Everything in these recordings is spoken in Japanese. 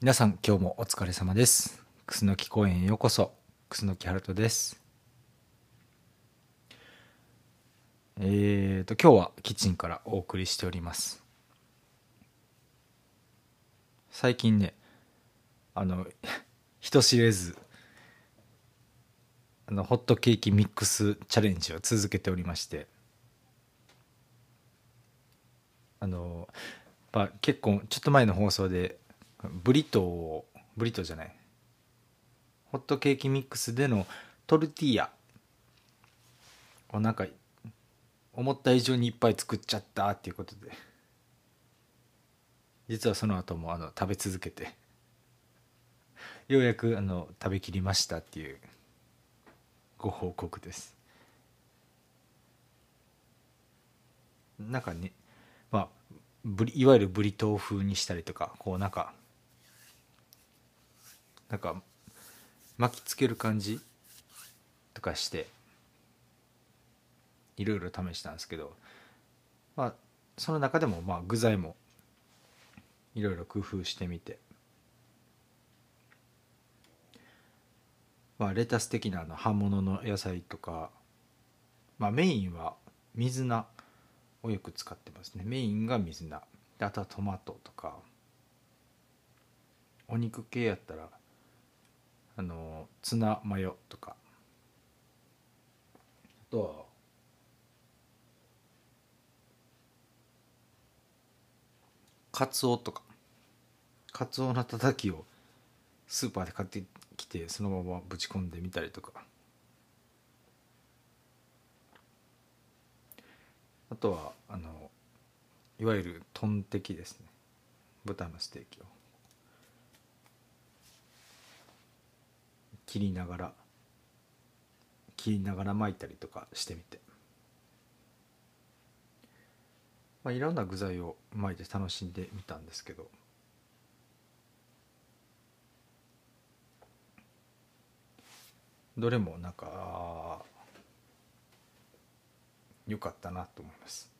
皆さん今日もお疲れ様です。楠木公園へようこそ。楠木春人です。えーと今日はキッチンからお送りしております。最近ねあの 人知れずあのホットケーキミックスチャレンジを続けておりまして。あの、まあ、結構ちょっと前の放送でブリトーをブリトーじゃない。ホットケーキミックスでのトルティーヤ。をなんか思った以上にいっぱい作っちゃったっていうことで。実はその後もあの食べ続けて。ようやくあの食べきりましたっていうご報告です。なんかねまあブリいわゆるブリトー風にしたりとかこうなんかなんか巻きつける感じとかしていろいろ試したんですけどまあその中でもまあ具材もいろいろ工夫してみてまあレタス的なあの葉物の野菜とかまあメインは水菜をよく使ってますね。メインが水菜。であとはトマトとか。お肉系やったらあのツナマヨとか。あとはカツオとか。カツオのたたきをスーパーで買ってきてそのままぶち込んでみたりとか。あとはあのいわゆるトンテキですね。豚のステーキを。切りながら切りながら巻いたりとかしてみて、まあ、いろんな具材を巻いて楽しんでみたんですけど。どれもなんか良かったなと思います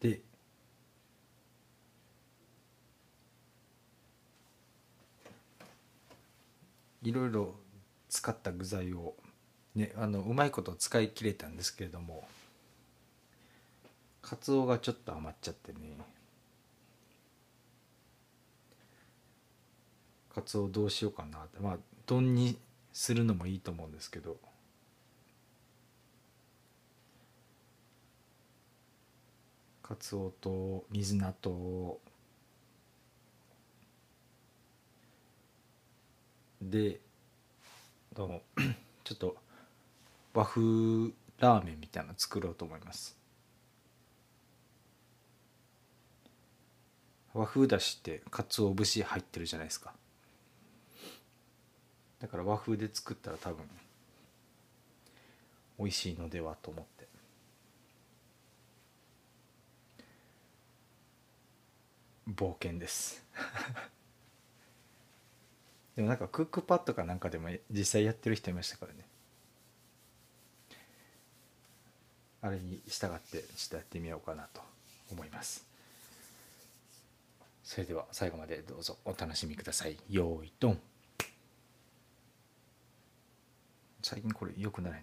でいろいろ使った具材をねあのうまいこと使い切れたんですけれどもカツオがちょっと余っちゃってね。カツオどうしようかなって。まあ丼にするのもいいと思うんですけど。カツオと水菜とでどうも。ちょっと和風ラーメンみたいなの作ろうと思います。和風だしってかつお節入ってるじゃないですか。だから和風で作ったら多分美味しいのではと思って。冒険です。でもなんかクックパッドかなんかでも実際やってる人いましたからね。あれに従ってちょっとやってみようかなと思います。それでは最後までどうぞお楽しみください。よーいドン最近これよくない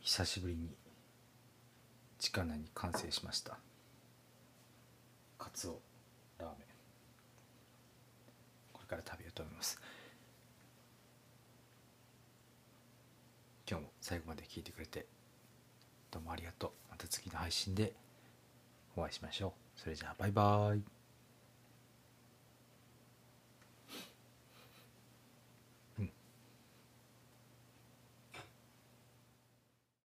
久しぶりに近なに完成しました。カツオラーメン。これから食べようと思います。今日も最後まで聞いてくれてどうもありがとう。また次の配信でお会いしましょう。それじゃあバイバイ。